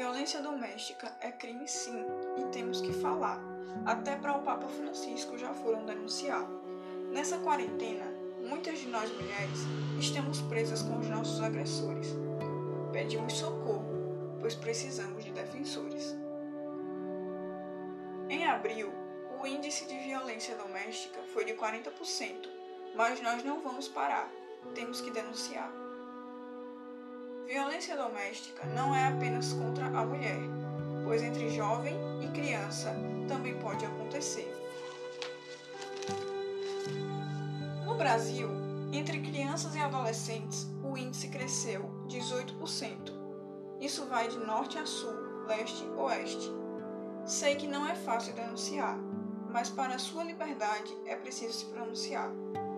violência doméstica é crime sim e temos que falar. Até para o Papa Francisco já foram denunciar. Nessa quarentena, muitas de nós mulheres estamos presas com os nossos agressores. Pedimos socorro, pois precisamos de defensores. Em abril, o índice de violência doméstica foi de 40%, mas nós não vamos parar, temos que denunciar. Violência doméstica não é apenas contra a mulher, pois entre jovem e criança também pode acontecer. No Brasil, entre crianças e adolescentes, o índice cresceu 18%. Isso vai de norte a sul, leste a oeste. Sei que não é fácil denunciar, mas para sua liberdade é preciso se pronunciar. Diz que 180.